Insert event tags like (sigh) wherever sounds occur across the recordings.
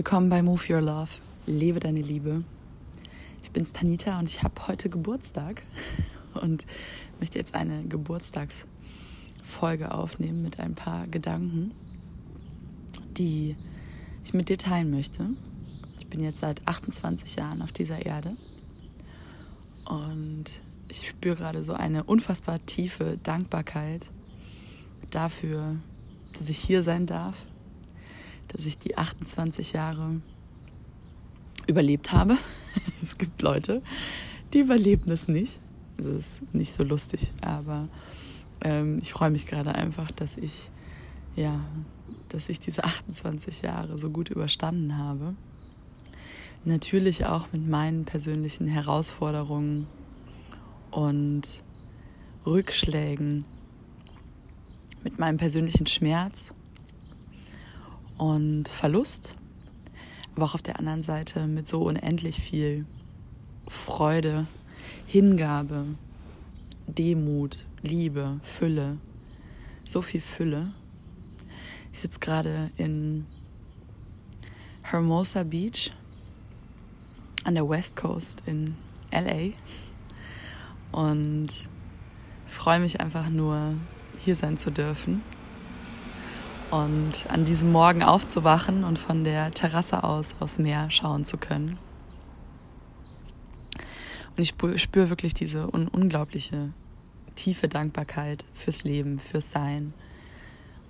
Willkommen bei Move Your Love. Lebe deine Liebe. Ich bin's Tanita und ich habe heute Geburtstag (laughs) und möchte jetzt eine Geburtstagsfolge aufnehmen mit ein paar Gedanken, die ich mit dir teilen möchte. Ich bin jetzt seit 28 Jahren auf dieser Erde und ich spüre gerade so eine unfassbar tiefe Dankbarkeit dafür, dass ich hier sein darf, dass ich die 28 Jahre überlebt habe. (laughs) es gibt Leute, die überleben es nicht. Das ist nicht so lustig, aber ähm, ich freue mich gerade einfach, dass ich ja, dass ich diese 28 Jahre so gut überstanden habe. Natürlich auch mit meinen persönlichen Herausforderungen und Rückschlägen, mit meinem persönlichen Schmerz und Verlust, aber auch auf der anderen Seite mit so unendlich viel Freude, Hingabe, Demut, Liebe, Fülle, so viel Fülle. Ich sitze gerade in Hermosa Beach an der West Coast in LA und freue mich einfach nur, hier sein zu dürfen und an diesem Morgen aufzuwachen und von der Terrasse aus aufs Meer schauen zu können. Und ich spüre wirklich diese un unglaubliche tiefe Dankbarkeit fürs Leben, fürs Sein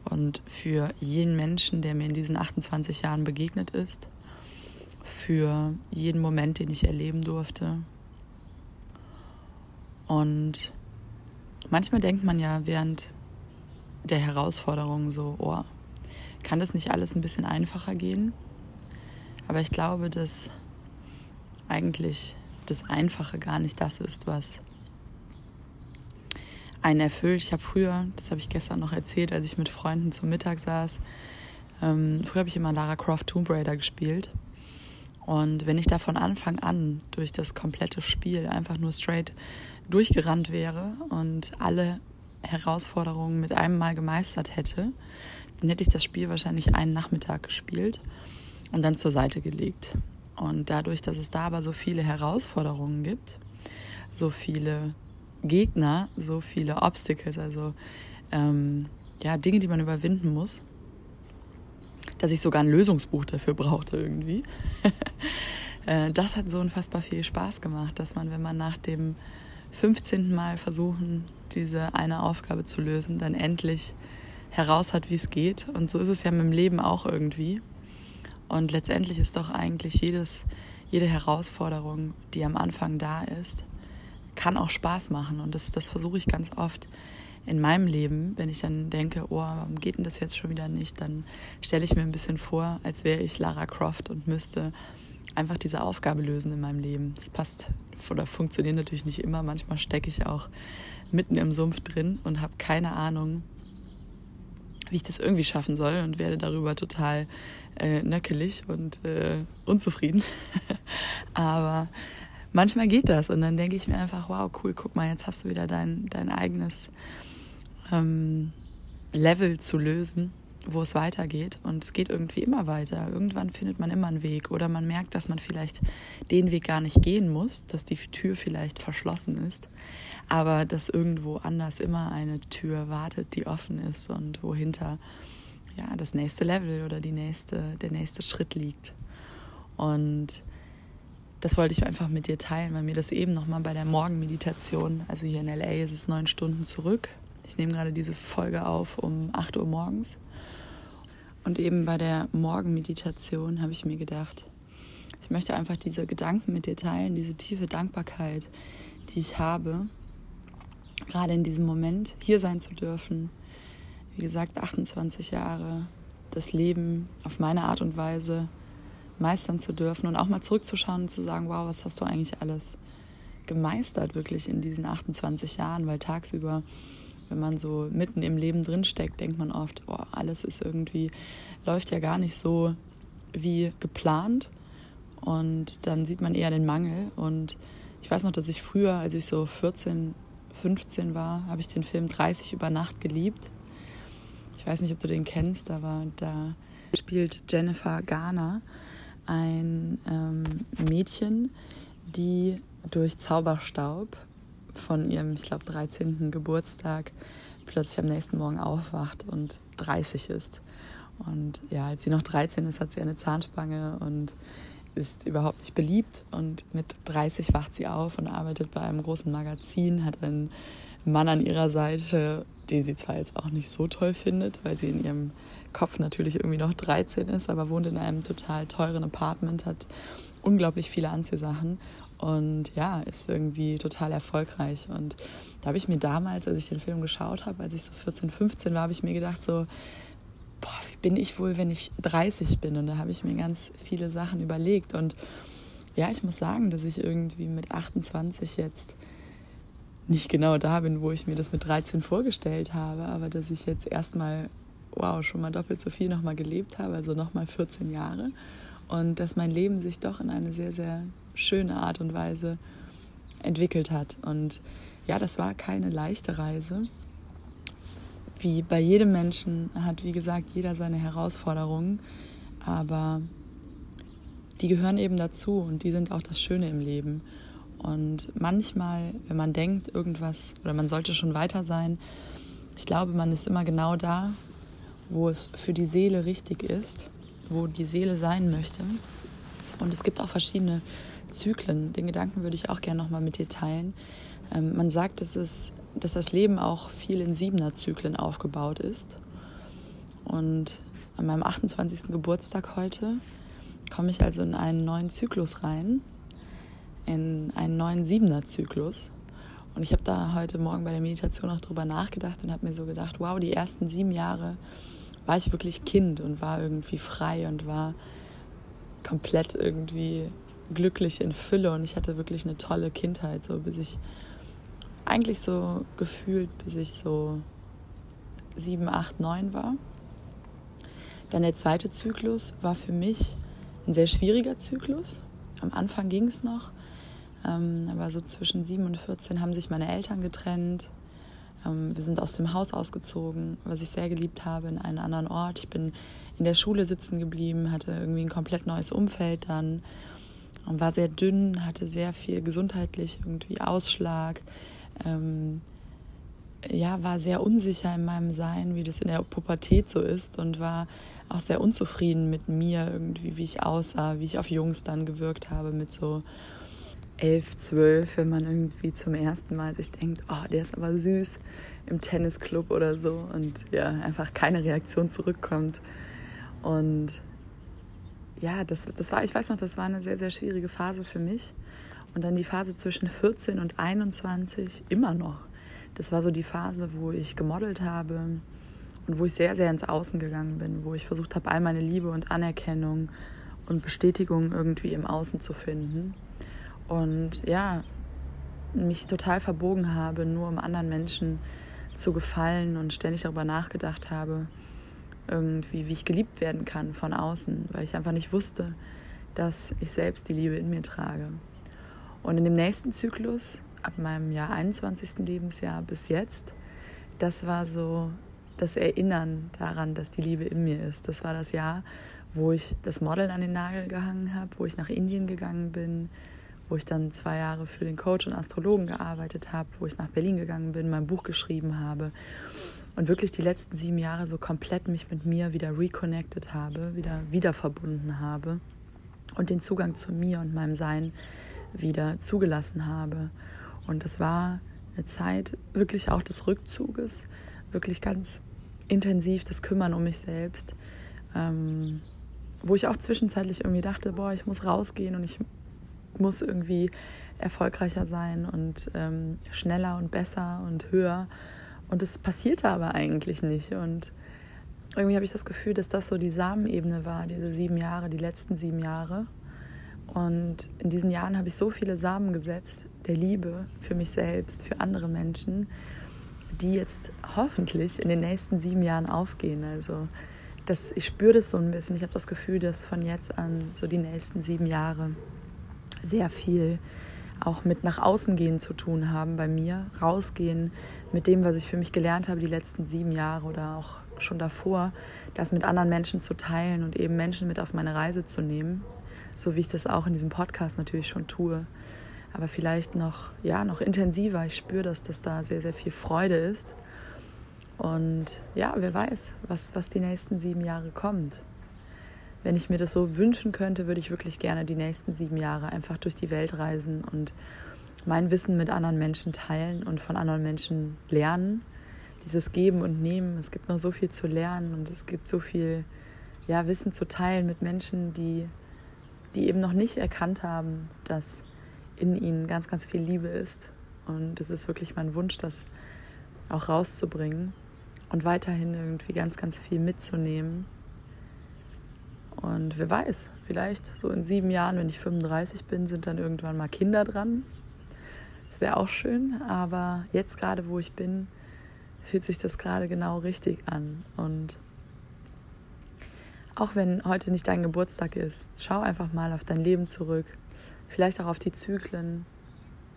und für jeden Menschen, der mir in diesen 28 Jahren begegnet ist, für jeden Moment, den ich erleben durfte. Und manchmal denkt man ja während der Herausforderung so, oh, kann das nicht alles ein bisschen einfacher gehen? Aber ich glaube, dass eigentlich das Einfache gar nicht das ist, was einen erfüllt. Ich habe früher, das habe ich gestern noch erzählt, als ich mit Freunden zum Mittag saß, ähm, früher habe ich immer Lara Croft Tomb Raider gespielt. Und wenn ich da von Anfang an durch das komplette Spiel einfach nur straight durchgerannt wäre und alle Herausforderungen mit einem Mal gemeistert hätte, dann hätte ich das Spiel wahrscheinlich einen Nachmittag gespielt und dann zur Seite gelegt. Und dadurch, dass es da aber so viele Herausforderungen gibt, so viele Gegner, so viele Obstacles, also ähm, ja, Dinge, die man überwinden muss, dass ich sogar ein Lösungsbuch dafür brauchte irgendwie. (laughs) Äh, das hat so unfassbar viel Spaß gemacht, dass man, wenn man nach dem 15. Mal versuchen, diese eine Aufgabe zu lösen, dann endlich heraus hat, wie es geht. Und so ist es ja mit dem Leben auch irgendwie. Und letztendlich ist doch eigentlich jedes, jede Herausforderung, die am Anfang da ist, kann auch Spaß machen. Und das, das versuche ich ganz oft in meinem Leben, wenn ich dann denke, oh, warum geht denn das jetzt schon wieder nicht, dann stelle ich mir ein bisschen vor, als wäre ich Lara Croft und müsste einfach diese Aufgabe lösen in meinem Leben. Das passt oder funktioniert natürlich nicht immer. Manchmal stecke ich auch mitten im Sumpf drin und habe keine Ahnung, wie ich das irgendwie schaffen soll und werde darüber total äh, nöckelig und äh, unzufrieden. (laughs) Aber manchmal geht das und dann denke ich mir einfach, wow, cool, guck mal, jetzt hast du wieder dein, dein eigenes ähm, Level zu lösen, wo es weitergeht. Und es geht irgendwie immer weiter. Irgendwann findet man immer einen Weg oder man merkt, dass man vielleicht den Weg gar nicht gehen muss, dass die Tür vielleicht verschlossen ist aber dass irgendwo anders immer eine Tür wartet, die offen ist und wohinter ja das nächste Level oder die nächste, der nächste Schritt liegt. Und das wollte ich einfach mit dir teilen, weil mir das eben nochmal bei der Morgenmeditation, also hier in LA ist es neun Stunden zurück. Ich nehme gerade diese Folge auf um 8 Uhr morgens. Und eben bei der Morgenmeditation habe ich mir gedacht, ich möchte einfach diese Gedanken mit dir teilen, diese tiefe Dankbarkeit, die ich habe gerade in diesem Moment hier sein zu dürfen. Wie gesagt, 28 Jahre, das Leben auf meine Art und Weise meistern zu dürfen und auch mal zurückzuschauen und zu sagen, wow, was hast du eigentlich alles gemeistert wirklich in diesen 28 Jahren, weil tagsüber, wenn man so mitten im Leben drinsteckt, denkt man oft, oh, alles ist irgendwie, läuft ja gar nicht so wie geplant und dann sieht man eher den Mangel und ich weiß noch, dass ich früher, als ich so 14, 15 war, habe ich den Film 30 über Nacht geliebt. Ich weiß nicht, ob du den kennst, aber da spielt Jennifer Garner ein ähm, Mädchen, die durch Zauberstaub von ihrem, ich glaube, 13. Geburtstag plötzlich am nächsten Morgen aufwacht und 30 ist. Und ja, als sie noch 13 ist, hat sie eine Zahnspange und ist überhaupt nicht beliebt. Und mit 30 wacht sie auf und arbeitet bei einem großen Magazin, hat einen Mann an ihrer Seite, den sie zwar jetzt auch nicht so toll findet, weil sie in ihrem Kopf natürlich irgendwie noch 13 ist, aber wohnt in einem total teuren Apartment, hat unglaublich viele Anziehsachen und ja, ist irgendwie total erfolgreich. Und da habe ich mir damals, als ich den Film geschaut habe, als ich so 14, 15 war, habe ich mir gedacht, so, boah, wie bin ich wohl, wenn ich 30 bin? Und da habe ich mir ganz viele Sachen überlegt. Und ja, ich muss sagen, dass ich irgendwie mit 28 jetzt nicht genau da bin, wo ich mir das mit 13 vorgestellt habe, aber dass ich jetzt erstmal, wow, schon mal doppelt so viel nochmal gelebt habe, also nochmal 14 Jahre. Und dass mein Leben sich doch in eine sehr, sehr schöne Art und Weise entwickelt hat. Und ja, das war keine leichte Reise. Wie bei jedem Menschen hat, wie gesagt, jeder seine Herausforderungen, aber die gehören eben dazu und die sind auch das Schöne im Leben. Und manchmal, wenn man denkt, irgendwas oder man sollte schon weiter sein, ich glaube, man ist immer genau da, wo es für die Seele richtig ist, wo die Seele sein möchte. Und es gibt auch verschiedene Zyklen. Den Gedanken würde ich auch gerne nochmal mit dir teilen. Ähm, man sagt, dass, es, dass das Leben auch viel in siebener Zyklen aufgebaut ist. Und an meinem 28. Geburtstag heute komme ich also in einen neuen Zyklus rein in einen neuen Siebener-Zyklus. Und ich habe da heute Morgen bei der Meditation auch drüber nachgedacht und habe mir so gedacht, wow, die ersten sieben Jahre war ich wirklich Kind und war irgendwie frei und war komplett irgendwie glücklich in Fülle und ich hatte wirklich eine tolle Kindheit, so bis ich eigentlich so gefühlt, bis ich so sieben, acht, neun war. Dann der zweite Zyklus war für mich ein sehr schwieriger Zyklus. Am Anfang ging es noch, ähm, aber so zwischen 7 und 14 haben sich meine Eltern getrennt. Ähm, wir sind aus dem Haus ausgezogen, was ich sehr geliebt habe, in einen anderen Ort. Ich bin in der Schule sitzen geblieben, hatte irgendwie ein komplett neues Umfeld dann und war sehr dünn, hatte sehr viel gesundheitlich irgendwie Ausschlag. Ähm, ja, war sehr unsicher in meinem Sein, wie das in der Pubertät so ist und war auch sehr unzufrieden mit mir irgendwie, wie ich aussah, wie ich auf Jungs dann gewirkt habe mit so elf, zwölf, wenn man irgendwie zum ersten Mal sich denkt, oh, der ist aber süß im Tennisclub oder so und ja, einfach keine Reaktion zurückkommt. Und ja, das, das war, ich weiß noch, das war eine sehr, sehr schwierige Phase für mich. Und dann die Phase zwischen 14 und 21 immer noch. Das war so die Phase, wo ich gemodelt habe und wo ich sehr, sehr ins Außen gegangen bin, wo ich versucht habe, all meine Liebe und Anerkennung und Bestätigung irgendwie im Außen zu finden und ja, mich total verbogen habe, nur um anderen Menschen zu gefallen und ständig darüber nachgedacht habe, irgendwie, wie ich geliebt werden kann von außen, weil ich einfach nicht wusste, dass ich selbst die Liebe in mir trage. Und in dem nächsten Zyklus, ab meinem Jahr 21. Lebensjahr bis jetzt, das war so das Erinnern daran, dass die Liebe in mir ist. Das war das Jahr, wo ich das Model an den Nagel gehangen habe, wo ich nach Indien gegangen bin, wo ich dann zwei Jahre für den Coach und Astrologen gearbeitet habe, wo ich nach Berlin gegangen bin, mein Buch geschrieben habe und wirklich die letzten sieben Jahre so komplett mich mit mir wieder reconnected habe, wieder wieder verbunden habe und den Zugang zu mir und meinem Sein wieder zugelassen habe. Und es war eine Zeit wirklich auch des Rückzuges, wirklich ganz intensiv das Kümmern um mich selbst, ähm, wo ich auch zwischenzeitlich irgendwie dachte, boah, ich muss rausgehen und ich muss irgendwie erfolgreicher sein und ähm, schneller und besser und höher. Und es passierte aber eigentlich nicht. Und irgendwie habe ich das Gefühl, dass das so die Samenebene war, diese sieben Jahre, die letzten sieben Jahre. Und in diesen Jahren habe ich so viele Samen gesetzt, der Liebe für mich selbst, für andere Menschen, die jetzt hoffentlich in den nächsten sieben Jahren aufgehen. Also das, ich spüre das so ein bisschen. Ich habe das Gefühl, dass von jetzt an so die nächsten sieben Jahre sehr viel auch mit nach außen gehen zu tun haben bei mir, rausgehen mit dem, was ich für mich gelernt habe die letzten sieben Jahre oder auch schon davor, das mit anderen Menschen zu teilen und eben Menschen mit auf meine Reise zu nehmen. so wie ich das auch in diesem Podcast natürlich schon tue, aber vielleicht noch, ja, noch intensiver. Ich spüre, dass das da sehr, sehr viel Freude ist. Und ja, wer weiß, was, was die nächsten sieben Jahre kommt. Wenn ich mir das so wünschen könnte, würde ich wirklich gerne die nächsten sieben Jahre einfach durch die Welt reisen und mein Wissen mit anderen Menschen teilen und von anderen Menschen lernen. Dieses Geben und Nehmen. Es gibt noch so viel zu lernen und es gibt so viel ja, Wissen zu teilen mit Menschen, die, die eben noch nicht erkannt haben, dass in ihnen ganz, ganz viel Liebe ist. Und es ist wirklich mein Wunsch, das auch rauszubringen und weiterhin irgendwie ganz, ganz viel mitzunehmen. Und wer weiß, vielleicht so in sieben Jahren, wenn ich 35 bin, sind dann irgendwann mal Kinder dran. Das wäre auch schön, aber jetzt gerade, wo ich bin, fühlt sich das gerade genau richtig an. Und auch wenn heute nicht dein Geburtstag ist, schau einfach mal auf dein Leben zurück vielleicht auch auf die Zyklen.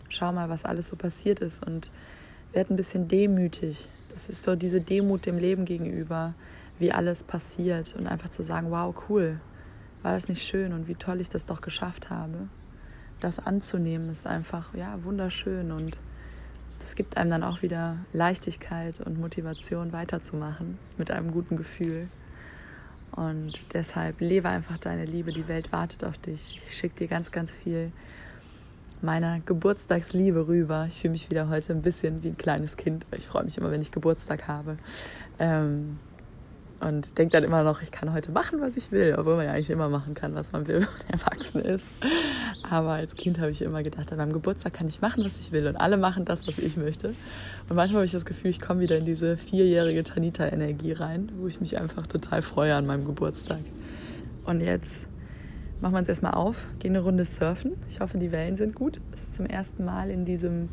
Schau mal, was alles so passiert ist und werd ein bisschen demütig. Das ist so diese Demut dem Leben gegenüber, wie alles passiert und einfach zu sagen, wow, cool, war das nicht schön und wie toll ich das doch geschafft habe. Das anzunehmen ist einfach, ja, wunderschön und das gibt einem dann auch wieder Leichtigkeit und Motivation weiterzumachen mit einem guten Gefühl. Und deshalb lebe einfach deine Liebe. Die Welt wartet auf dich. Ich schicke dir ganz, ganz viel meiner Geburtstagsliebe rüber. Ich fühle mich wieder heute ein bisschen wie ein kleines Kind. Ich freue mich immer, wenn ich Geburtstag habe. Ähm, und denke dann immer noch, ich kann heute machen, was ich will, obwohl man ja eigentlich immer machen kann, was man will, (laughs) wenn man erwachsen ist. Aber als Kind habe ich immer gedacht, an meinem Geburtstag kann ich machen, was ich will und alle machen das, was ich möchte. Und manchmal habe ich das Gefühl, ich komme wieder in diese vierjährige Tanita-Energie rein, wo ich mich einfach total freue an meinem Geburtstag. Und jetzt machen wir uns erstmal auf, gehen eine Runde surfen. Ich hoffe, die Wellen sind gut. Es ist zum ersten Mal in diesem,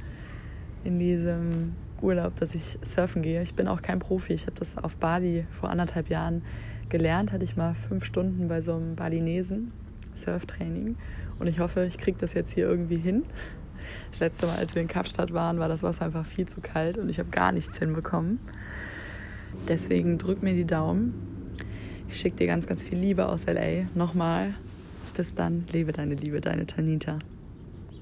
in diesem Urlaub, dass ich surfen gehe. Ich bin auch kein Profi. Ich habe das auf Bali vor anderthalb Jahren gelernt. Hatte ich mal fünf Stunden bei so einem Balinesen Surftraining. Und ich hoffe, ich kriege das jetzt hier irgendwie hin. Das letzte Mal, als wir in Kapstadt waren, war das Wasser einfach viel zu kalt und ich habe gar nichts hinbekommen. Deswegen drück mir die Daumen. Ich schicke dir ganz, ganz viel Liebe aus LA. Nochmal. Bis dann. Lebe deine Liebe, deine Tanita.